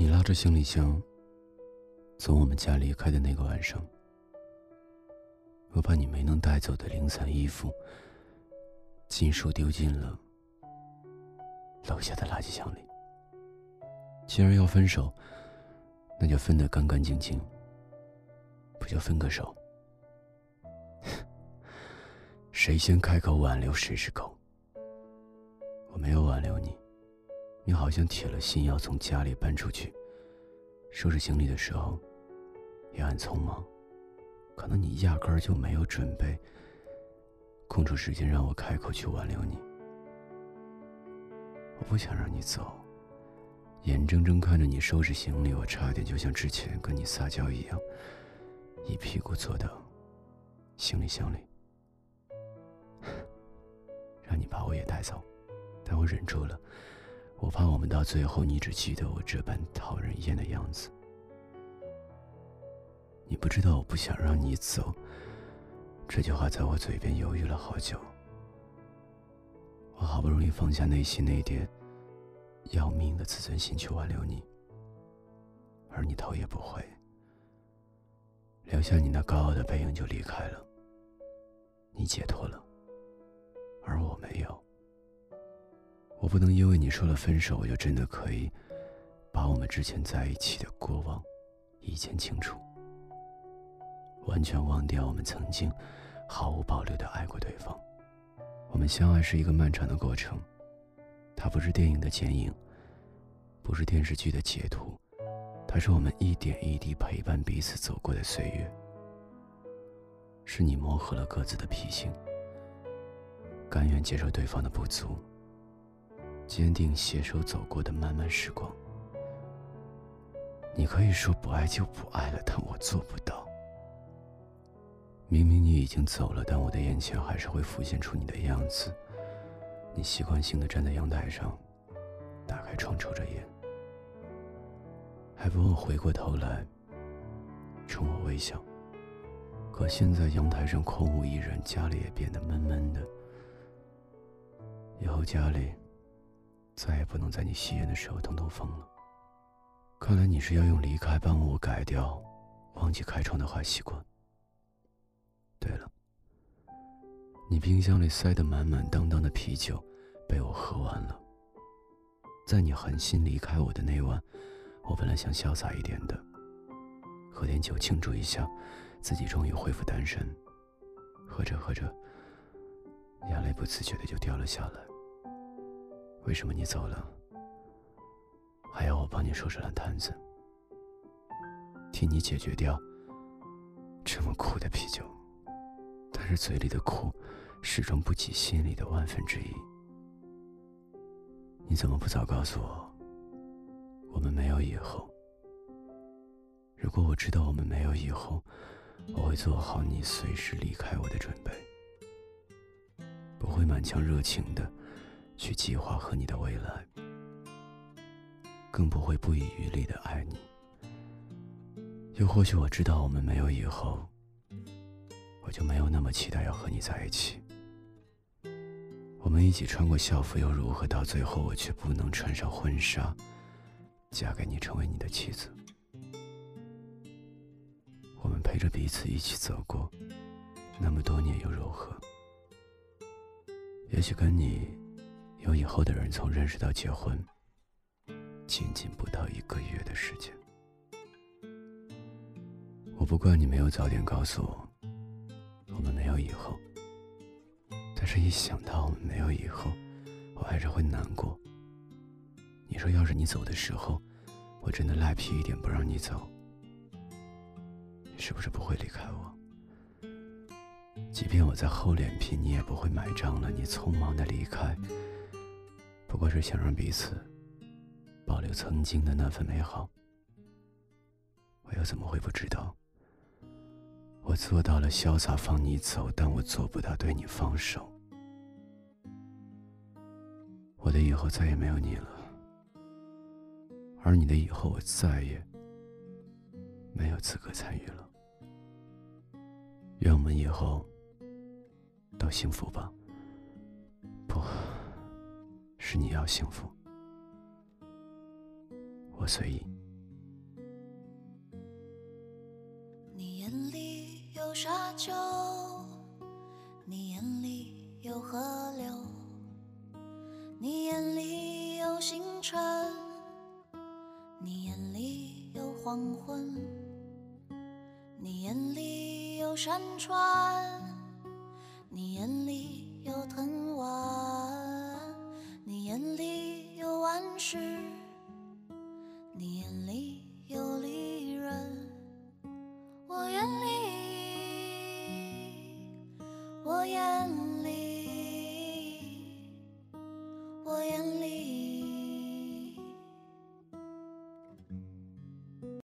你拉着行李箱从我们家离开的那个晚上，我把你没能带走的零散衣服尽数丢进了楼下的垃圾箱里。既然要分手，那就分得干干净净，不就分个手？谁先开口挽留谁是狗。我没有挽留你。你好像铁了心要从家里搬出去，收拾行李的时候也很匆忙，可能你压根儿就没有准备空出时间让我开口去挽留你。我不想让你走，眼睁睁看着你收拾行李，我差点就像之前跟你撒娇一样，一屁股坐到行李箱里，让你把我也带走，但我忍住了。我怕我们到最后，你只记得我这般讨人厌的样子。你不知道我不想让你走，这句话在我嘴边犹豫了好久。我好不容易放下内心那点要命的自尊心去挽留你，而你头也不回，留下你那高傲的背影就离开了。你解脱了，而我没有。不能因为你说了分手，我就真的可以把我们之前在一起的过往一见清楚，完全忘掉我们曾经毫无保留的爱过对方。我们相爱是一个漫长的过程，它不是电影的剪影，不是电视剧的截图，它是我们一点一滴陪伴彼此走过的岁月。是你磨合了各自的脾性，甘愿接受对方的不足。坚定携手走过的漫漫时光，你可以说不爱就不爱了，但我做不到。明明你已经走了，但我的眼前还是会浮现出你的样子。你习惯性的站在阳台上，打开窗抽着烟，还不忘回过头来冲我微笑。可现在阳台上空无一人，家里也变得闷闷的。以后家里。再也不能在你吸烟的时候通通风了。看来你是要用离开帮我改掉忘记开窗的坏习惯。对了，你冰箱里塞得满满当当的啤酒被我喝完了。在你狠心离开我的那晚，我本来想潇洒一点的，喝点酒庆祝一下自己终于恢复单身。喝着喝着，眼泪不自觉的就掉了下来。为什么你走了，还要我帮你收拾烂摊子，替你解决掉这么苦的啤酒？但是嘴里的苦，始终不及心里的万分之一。你怎么不早告诉我，我们没有以后？如果我知道我们没有以后，我会做好你随时离开我的准备，不会满腔热情的。去计划和你的未来，更不会不遗余力的爱你。又或许我知道我们没有以后，我就没有那么期待要和你在一起。我们一起穿过校服又如何？到最后我却不能穿上婚纱，嫁给你成为你的妻子。我们陪着彼此一起走过那么多年又如何？也许跟你。有以后的人，从认识到结婚，仅仅不到一个月的时间。我不怪你没有早点告诉我，我们没有以后。但是，一想到我们没有以后，我还是会难过。你说，要是你走的时候，我真的赖皮一点不让你走，你是不是不会离开我？即便我再厚脸皮，你也不会买账了。你匆忙的离开。不过是想让彼此保留曾经的那份美好，我又怎么会不知道？我做到了潇洒放你走，但我做不到对你放手。我的以后再也没有你了，而你的以后我再也没有资格参与了。愿我们以后都幸福吧。是你要幸福，我随意。你眼里有沙丘，你眼里有河流，你眼里有星辰，你眼里有黄昏，你眼里有山川，你眼里有藤蔓。Yeah.